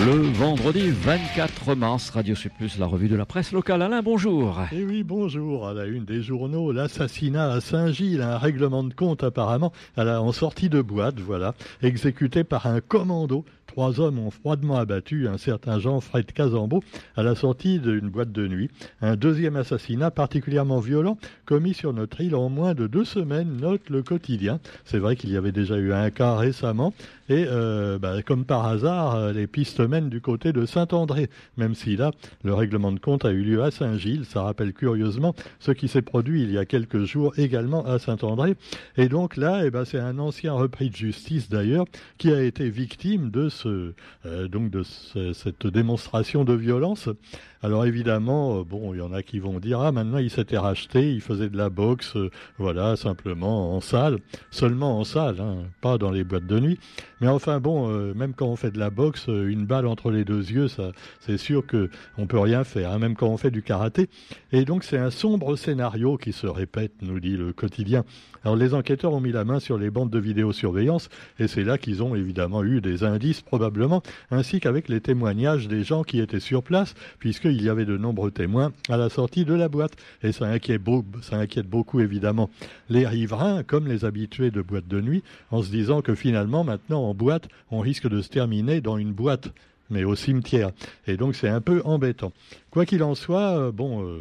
Le vendredi 24 mars, Radio Plus, la revue de la presse locale. Alain, bonjour. Eh oui, bonjour. À la une des journaux, l'assassinat à Saint-Gilles, un règlement de compte apparemment, en sortie de boîte, voilà, exécuté par un commando Trois hommes ont froidement abattu un certain Jean-Fred Casambeau à la sortie d'une boîte de nuit. Un deuxième assassinat particulièrement violent commis sur notre île en moins de deux semaines, note le quotidien. C'est vrai qu'il y avait déjà eu un cas récemment et euh, bah, comme par hasard, euh, les pistes mènent du côté de Saint-André, même si là, le règlement de compte a eu lieu à Saint-Gilles. Ça rappelle curieusement ce qui s'est produit il y a quelques jours également à Saint-André. Et donc là, eh ben, c'est un ancien repris de justice d'ailleurs qui a été victime de euh, de cette démonstration de violence. Alors évidemment, euh, bon, il y en a qui vont dire ah maintenant il s'était racheté, il faisait de la boxe, euh, voilà simplement en salle, seulement en salle, hein, pas dans les boîtes de nuit. Mais enfin bon, même quand on fait de la boxe, une balle entre les deux yeux, ça, c'est sûr que on peut rien faire, hein, même quand on fait du karaté. Et donc c'est un sombre scénario qui se répète, nous dit le quotidien. Alors les enquêteurs ont mis la main sur les bandes de vidéosurveillance et c'est là qu'ils ont évidemment eu des indices probablement, ainsi qu'avec les témoignages des gens qui étaient sur place, puisqu'il y avait de nombreux témoins à la sortie de la boîte. Et ça inquiète, ça inquiète beaucoup évidemment les riverains, comme les habitués de boîtes de nuit, en se disant que finalement maintenant en boîte, on risque de se terminer dans une boîte mais au cimetière. Et donc c'est un peu embêtant. Quoi qu'il en soit, euh, bon, euh,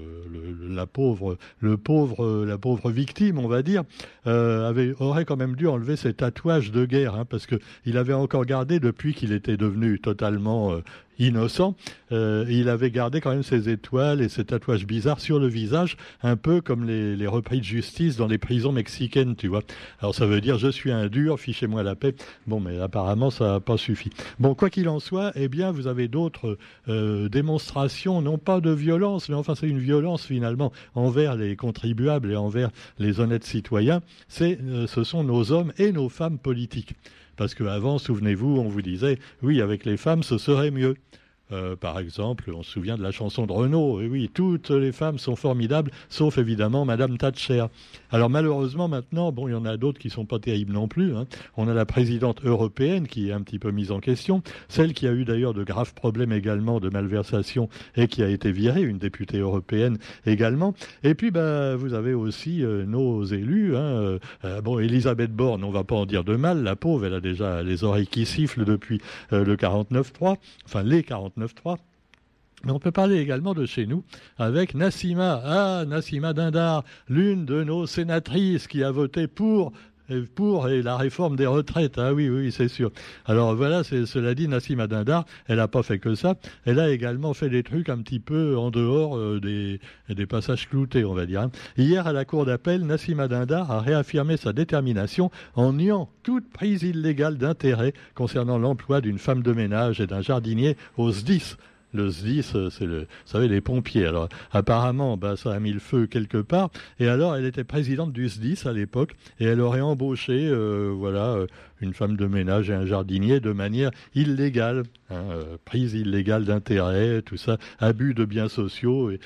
la pauvre, le pauvre, euh, la pauvre victime, on va dire, avait, aurait quand même dû enlever ses tatouages de guerre, hein, parce que il avait encore gardé depuis qu'il était devenu totalement innocent, il avait gardé quand même ses étoiles et ses tatouages bizarres sur le visage, un peu comme les, les, repris de justice dans les prisons mexicaines, tu vois. Alors ça veut dire je suis un dur, fichez-moi la paix. Bon, mais apparemment ça n'a pas suffi. Bon, quoi qu'il en soit, eh bien vous avez d'autres démonstrations non pas de violence, mais enfin c'est une violence finalement envers les contribuables et envers les honnêtes citoyens. Euh, ce sont nos hommes et nos femmes politiques. Parce qu'avant, souvenez-vous, on vous disait, oui, avec les femmes, ce serait mieux. Euh, par exemple, on se souvient de la chanson de Renault. Et oui, toutes les femmes sont formidables, sauf évidemment Madame Thatcher. Alors malheureusement maintenant, bon, il y en a d'autres qui sont pas terribles non plus. Hein. On a la présidente européenne qui est un petit peu mise en question, celle qui a eu d'ailleurs de graves problèmes également de malversation et qui a été virée, une députée européenne également. Et puis, bah, vous avez aussi euh, nos élus. Hein. Euh, bon, Elisabeth Borne, on va pas en dire de mal. La pauvre, elle a déjà les oreilles qui sifflent depuis le 49-3, enfin les 49 on peut parler également de chez nous avec Nassima. Ah, Nassima Dindar, l'une de nos sénatrices qui a voté pour pour la réforme des retraites. Ah oui, oui, c'est sûr. Alors voilà, cela dit, Nassima Dindar, elle n'a pas fait que ça. Elle a également fait des trucs un petit peu en dehors euh, des, des, passages cloutés, on va dire. Hein. Hier, à la cour d'appel, Nassima Dindar a réaffirmé sa détermination en niant toute prise illégale d'intérêt concernant l'emploi d'une femme de ménage et d'un jardinier aux SDIS, le SDIS, euh, c'est le, vous savez, les pompiers. Alors, apparemment, bah, ça a mis le feu quelque part. Et alors, elle était présidente du SDIS à l'époque, et elle aurait embauché, euh, voilà, euh, une femme de ménage et un jardinier de manière illégale, hein, prise illégale d'intérêt, tout ça, abus de biens sociaux, et,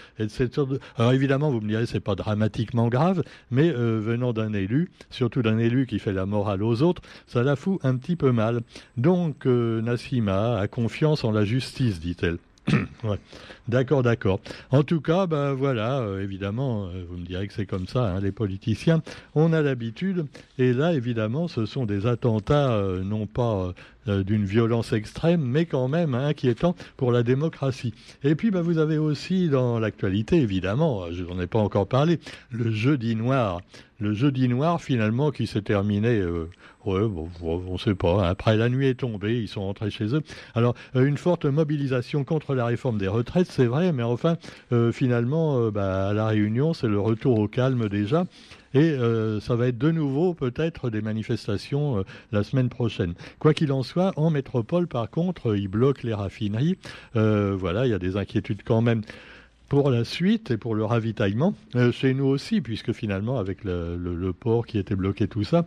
Alors évidemment, vous me direz, c'est pas dramatiquement grave, mais venant d'un élu, surtout d'un élu qui fait la morale aux autres, ça la fout un petit peu mal. Donc, Nassima a confiance en la justice, dit-elle. D'accord, d'accord. En tout cas, ben voilà, euh, évidemment, euh, vous me direz que c'est comme ça, hein, les politiciens, on a l'habitude. Et là, évidemment, ce sont des attentats, euh, non pas d'une violence extrême, mais quand même inquiétants pour la démocratie. Et puis, ben, vous avez aussi dans l'actualité, évidemment, je n'en ai pas encore parlé, le jeudi noir. Le jeudi noir, finalement, qui s'est terminé bon, on ne sait pas. Hein. Après, la nuit est tombée, ils sont rentrés chez eux. Alors, une forte mobilisation contre la réforme des retraites, c'est vrai, mais enfin, euh, finalement, euh, bah, à la Réunion, c'est le retour au calme déjà. Et euh, ça va être de nouveau peut-être des manifestations la semaine prochaine. Quoi qu'il en soit, en métropole, par contre, ils bloquent les raffineries. voilà, il y a des inquiétudes quand même pour la suite et pour le ravitaillement. chez nous aussi, puisque finalement, avec le port qui était bloqué, tout ça,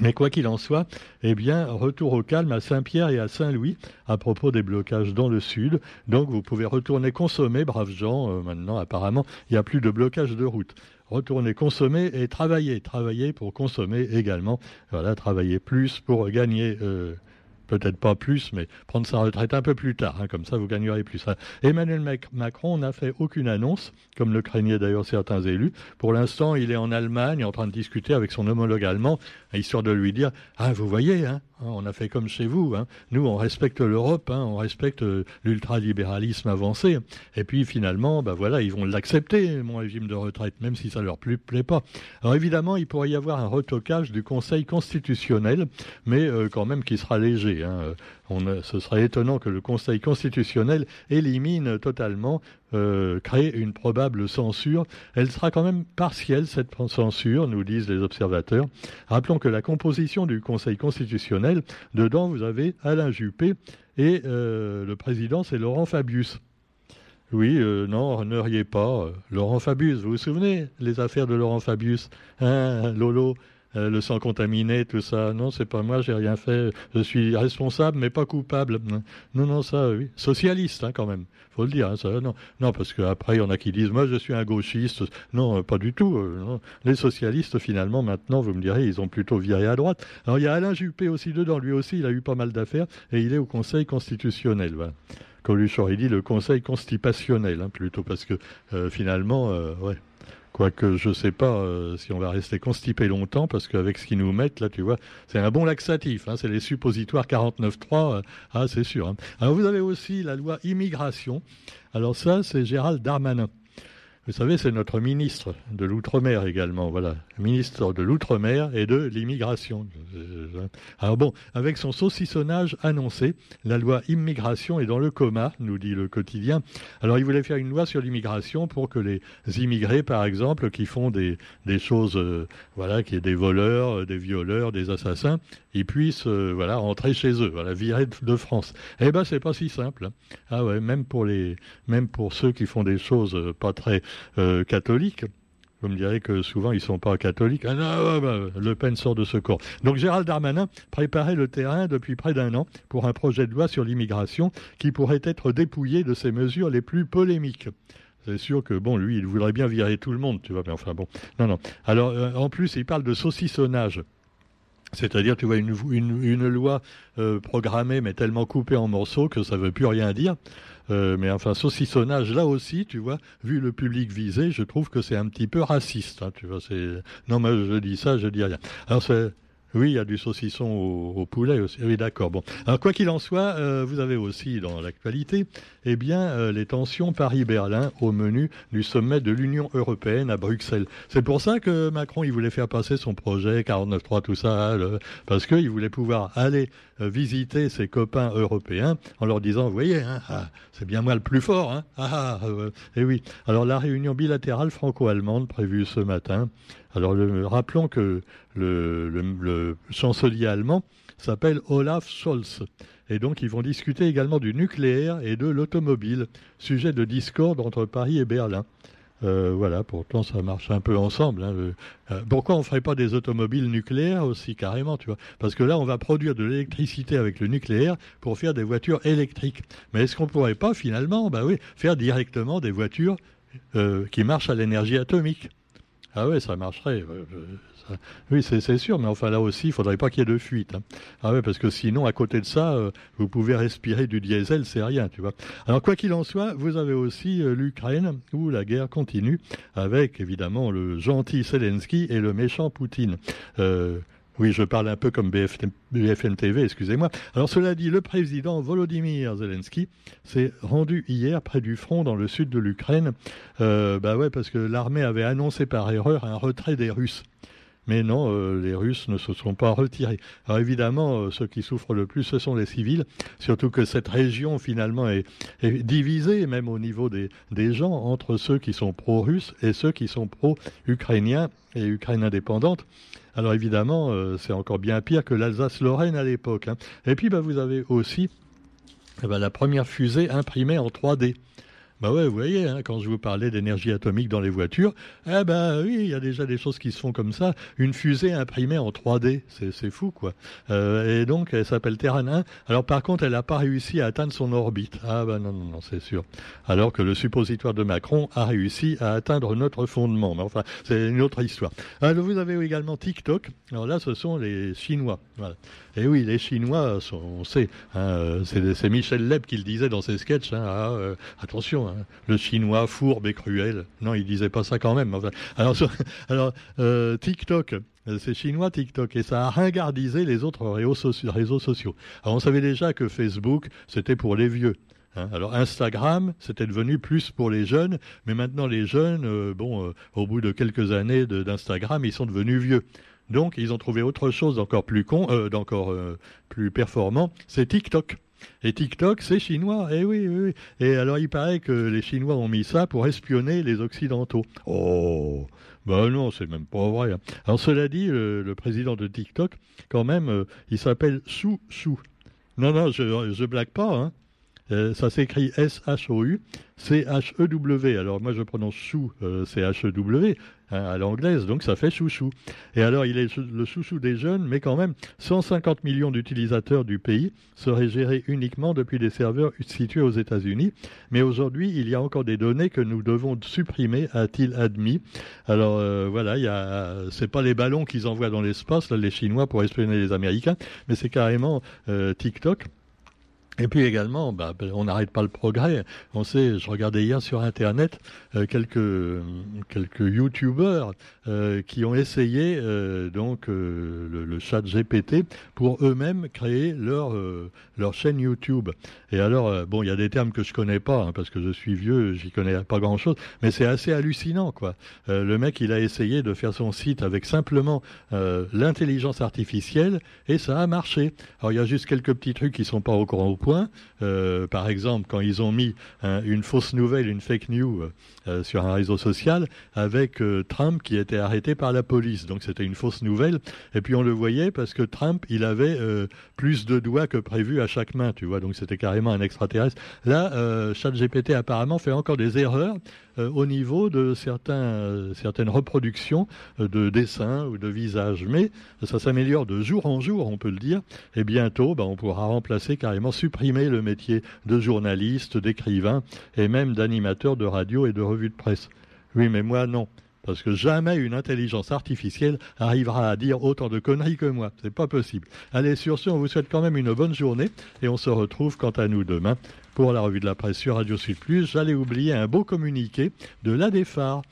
mais quoi qu'il en soit, eh bien, retour au calme à Saint-Pierre et à Saint-Louis à propos des blocages dans le sud. Donc, vous pouvez retourner consommer, braves gens. Euh, maintenant, apparemment, il n'y a plus de blocage de route. Retourner consommer et travailler. Travailler pour consommer également. Voilà, travailler plus pour gagner. Euh, peut-être pas plus, mais prendre sa retraite un peu plus tard. Hein, comme ça, vous gagnerez plus. Emmanuel Macron n'a fait aucune annonce, comme le craignaient d'ailleurs certains élus. Pour l'instant, il est en Allemagne en train de discuter avec son homologue allemand, histoire de lui dire Ah, vous voyez, Hein, on a fait comme chez vous. Hein. Nous, on respecte l'Europe, hein, on respecte euh, l'ultralibéralisme avancé. Et puis finalement, bah voilà, ils vont l'accepter, mon régime de retraite, même si ça leur plaît, plaît pas. Alors évidemment, il pourrait y avoir un retocage du Conseil constitutionnel, mais euh, quand même qui sera léger. Ce serait étonnant que le Conseil constitutionnel élimine totalement euh, créer une probable censure. Elle sera quand même partielle, cette censure, nous disent les observateurs. Rappelons que la composition du Conseil constitutionnel, dedans, vous avez Alain Juppé et euh, le président, c'est Laurent Fabius. Oui, euh, non, ne riez pas. Laurent Fabius, vous vous souvenez les affaires de Laurent Fabius Hein, Lolo? Euh, le sang contaminé, tout ça. Non, c'est pas moi, j'ai rien fait. Je suis responsable, mais pas coupable. Non, non, ça, oui. Socialiste, hein, quand même. Faut le dire, hein, ça, non. Non, parce qu'après, il y en a qui disent, moi, je suis un gauchiste. Non, euh, pas du tout. Euh, Les socialistes, finalement, maintenant, vous me direz, ils ont plutôt viré à droite. Alors, il y a Alain Juppé aussi dedans. Lui aussi, il a eu pas mal d'affaires et il est au Conseil constitutionnel. Voilà. Coluche aurait dit le Conseil constipationnel, hein, plutôt, parce que finalement, ouais. Quoique je ne sais pas euh, si on va rester constipé longtemps, parce qu'avec ce qu'ils nous mettent, là, tu vois, c'est un bon laxatif. Hein, c'est les suppositoires 49.3. Euh, ah, c'est sûr. Hein. Alors vous avez aussi la loi immigration. Alors ça, c'est Gérald Darmanin. Vous savez, c'est notre ministre de l'Outre-mer également, voilà, ministre de l'Outre-mer et de l'immigration. Alors bon, avec son saucissonnage annoncé, la loi immigration est dans le coma, nous dit le quotidien. Alors il voulait faire une loi sur l'immigration pour que les immigrés, par exemple, qui font des, choses, euh, voilà, qui est des voleurs, euh, des violeurs, des assassins, ils puissent, euh, voilà, rentrer chez eux, voilà, virer de France. Eh ben, c'est pas si simple. Hein. Ah ouais, même pour les, même pour ceux qui font des choses pas très euh, catholiques. Vous me direz que souvent ils ne sont pas catholiques. Ah bah, le Pen sort de ce corps. Donc Gérald Darmanin préparait le terrain depuis près d'un an pour un projet de loi sur l'immigration qui pourrait être dépouillé de ses mesures les plus polémiques. C'est sûr que bon, lui, il voudrait bien virer tout le monde, tu vois. Mais enfin bon, non, non. Alors euh, en plus, il parle de saucissonnage. C'est-à-dire, tu vois, une, loi euh, programmée mais tellement coupée en morceaux que ça ne veut plus rien dire. Euh, mais enfin, saucissonnage, là aussi, tu vois, vu le public visé, je trouve que c'est un petit peu raciste. Hein, tu vois, non, mais je dis ça, je dis rien. Alors c'est oui, il y a du saucisson au, poulet aussi. Oui, d'accord. Bon. Alors, quoi qu'il en soit, euh, vous avez aussi dans l'actualité, eh bien, euh, les tensions Paris-Berlin au menu du sommet de l'Union européenne à Bruxelles. C'est pour ça que Macron, il voulait faire passer son projet 49.3, tout ça, parce qu'il voulait pouvoir aller euh, visiter ses copains européens en leur disant, vous voyez, hein, ah, c'est bien moi le plus fort. Hein, ah, et oui. Alors, la réunion bilatérale franco-allemande prévue ce matin alors rappelons que le, chancelier allemand s'appelle Olaf Scholz. Et donc ils vont discuter également du nucléaire et de l'automobile, sujet de discorde entre Paris et Berlin. Euh, voilà, pourtant ça marche un peu ensemble. Hein, euh, pourquoi on ne ferait pas des automobiles nucléaires aussi carrément, tu vois? Parce que là, on va produire de l'électricité avec le nucléaire pour faire des voitures électriques. Mais est-ce qu'on ne pourrait pas finalement, bah oui, faire directement des voitures euh, qui marchent à l'énergie atomique? Ah oui, ça marcherait. Oui, c'est sûr, mais enfin là aussi, il faudrait pas qu'il y ait de fuite. Hein. Ah oui, parce que sinon, à côté de ça, euh, vous pouvez respirer du diesel, c'est rien, tu vois. Alors quoi qu'il en soit, vous avez aussi euh, l'Ukraine où la guerre continue avec évidemment le gentil Zelensky et le méchant Poutine. Euh, oui, je parle un peu comme BFM TV, excusez-moi. Alors cela dit, le président Volodymyr Zelensky s'est rendu hier près du front dans le sud de l'Ukraine. Euh, bah ouais, parce que l'armée avait annoncé par erreur un retrait des Russes. Mais non, euh, les Russes ne se sont pas retirés. Alors évidemment, euh, ceux qui souffrent le plus, ce sont les civils, surtout que cette région finalement est, divisée, même au niveau des, gens, entre ceux qui sont pro-russes et ceux qui sont pro-ukrainiens et Ukraine indépendante. Alors évidemment, euh, c'est encore bien pire que l'Alsace-Lorraine à l'époque. Hein. Et puis bah, vous avez aussi eh ben, la première fusée imprimée en 3D. Bah ouais, vous voyez, hein, quand je vous parlais d'énergie atomique dans les voitures, eh ben oui, il y a déjà des choses qui se font comme ça. Une fusée imprimée en 3D, c'est fou quoi. Euh, et donc elle s'appelle Terran 1. Alors par contre, elle n'a pas réussi à atteindre son orbite. Ah ben non, non, non, c'est sûr. Alors que le suppositoire de Macron a réussi à atteindre notre fondement. Mais enfin, c'est une autre histoire. Alors vous avez également TikTok. Alors là, ce sont les Chinois. Et oui, les Chinois, on sait, hein, c'est Michel Leb qui le disait dans ses sketchs. Hein, ah, euh, attention, hein, le Chinois fourbe et cruel. Non, il disait pas ça quand même. alors, euh, TikTok, euh, c'est chinois TikTok et ça a ringardisé les autres réseaux sociaux. Alors on savait déjà que Facebook, c'était pour les vieux. Alors Instagram, c'était devenu plus pour les jeunes, mais maintenant les jeunes, bon, au bout de quelques années d'Instagram, ils sont devenus vieux. Donc, ils ont trouvé autre chose d'encore plus con, euh, d'encore euh, plus performant, c'est TikTok. Et TikTok, c'est chinois. Eh oui, oui, oui. Et alors, il paraît que les Chinois ont mis ça pour espionner les Occidentaux. Oh, ben non, c'est même pas vrai. Hein. Alors, cela dit, le, président de TikTok, quand même, euh, il s'appelle Su Su. Non, non, je, blague pas. Hein. ça s'écrit S-H-O-U, C-H-E-W. Alors moi je prononce chou, C-H-E-W, Hein, à l'anglaise, donc ça fait chouchou. Et alors il est le chouchou des jeunes, mais quand même 150 millions d'utilisateurs du pays seraient gérés uniquement depuis des serveurs situés aux États-Unis. Mais aujourd'hui, il y a encore des données que nous devons supprimer, a-t-il admis. Alors euh, voilà, il y a, c'est pas les ballons qu'ils envoient dans l'espace, là, les Chinois pour espionner les Américains, mais c'est carrément euh, TikTok et puis également, bah, on n'arrête pas le progrès. On sait, je regardais hier sur Internet euh, quelques quelques YouTubeurs euh, qui ont essayé euh, donc le, chat GPT pour eux-mêmes créer leur leur chaîne YouTube. Et alors, bon, il y a des termes que je connais pas hein, parce que je suis vieux, j'y connais pas grand-chose, mais c'est assez hallucinant, quoi. le mec, il a essayé de faire son site avec simplement l'intelligence artificielle et ça a marché. Alors il y a juste quelques petits trucs qui sont pas au courant point euh, par exemple, quand ils ont mis une fausse nouvelle, une fake news euh, sur un réseau social avec euh, Trump qui était arrêté par la police. Donc c'était une fausse nouvelle. Et puis on le voyait parce que Trump, il avait plus de doigts que prévu à chaque main, tu vois. Donc c'était carrément un extraterrestre. Là, ChatGPT apparemment fait encore des erreurs au niveau de certains, certaines reproductions de dessins ou de visages. Mais ça s'améliore de jour en jour, on peut le dire. Et bientôt, ben, on pourra remplacer carrément, supprimer le métier de journaliste, d'écrivain et même d'animateur de radio et de revue de presse. Oui, mais moi, non. Parce que jamais une intelligence artificielle arrivera à dire autant de conneries que moi. C'est pas possible. Allez, sur ce, on vous souhaite quand même une bonne journée et on se retrouve quant à nous demain pour la revue de la presse sur Radio Sud Plus. J'allais oublier un beau communiqué de l'ADEFAR.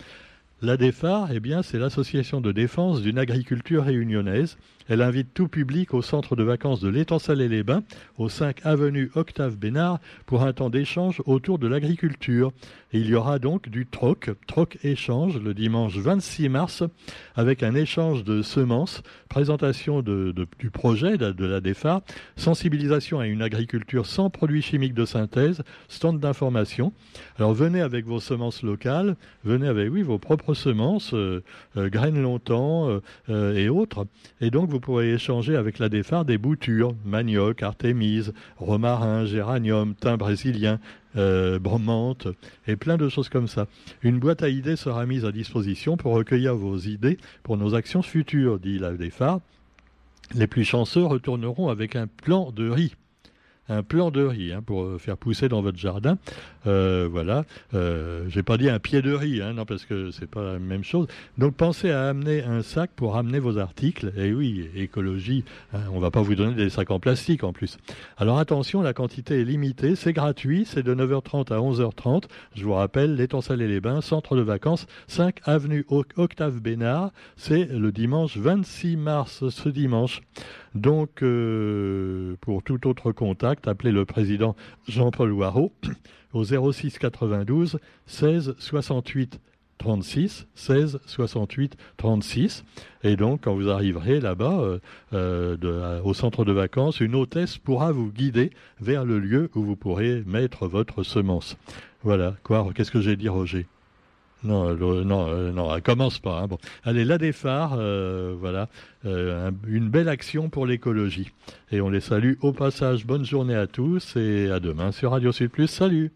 L'ADEFAR, eh bien, c'est l'association de défense d'une agriculture réunionnaise elle invite tout public au centre de vacances de l'étang les bains au 5 avenue Octave Bénard, pour un temps d'échange autour de l'agriculture. il y aura donc du troc, troc échange, le dimanche 26 mars, avec un échange de semences, présentation du projet de, la DEFA, sensibilisation à une agriculture sans produits chimiques de synthèse, stand d'information. Alors venez avec vos semences locales, venez avec oui vos propres semences, euh, euh, graines longtemps euh, et autres. Et donc vous vous pourrez échanger avec la défare des boutures, manioc, artémise, romarin, géranium, thym brésilien, euh, bromante et plein de choses comme ça. Une boîte à idées sera mise à disposition pour recueillir vos idées pour nos actions futures, dit la défare. Les plus chanceux retourneront avec un plan de riz un plan de riz pour euh, faire pousser dans votre jardin. Euh, voilà. Euh, J'ai pas dit un pied de riz, hein, non, parce que c'est pas la même chose. Donc pensez à amener un sac pour amener vos articles. Et oui, écologie, hein, on va pas vous donner des sacs en plastique en plus. Alors attention, la quantité est limitée, c'est gratuit, c'est de 9h30 à 11h30. Je vous rappelle, l'étang salé les bains, centre de vacances, 5 avenue Octave Bénard. C'est le dimanche 26 mars, ce dimanche. Donc, euh, pour tout autre contact, appelez le président Jean-Paul Waro au 06 92 16 68 36, 16 68 36. Et donc, quand vous arriverez là-bas, euh, euh, au centre de vacances, une hôtesse pourra vous guider vers le lieu où vous pourrez mettre votre semence. Voilà. Quoi Qu'est-ce que j'ai dit, Roger? Non, non, euh, non, elle commence pas. Hein. Bon. Allez, la des phares, euh, voilà, euh, une belle action pour l'écologie. Et on les salue au passage. Bonne journée à tous et à demain sur Radio Sud Plus. Salut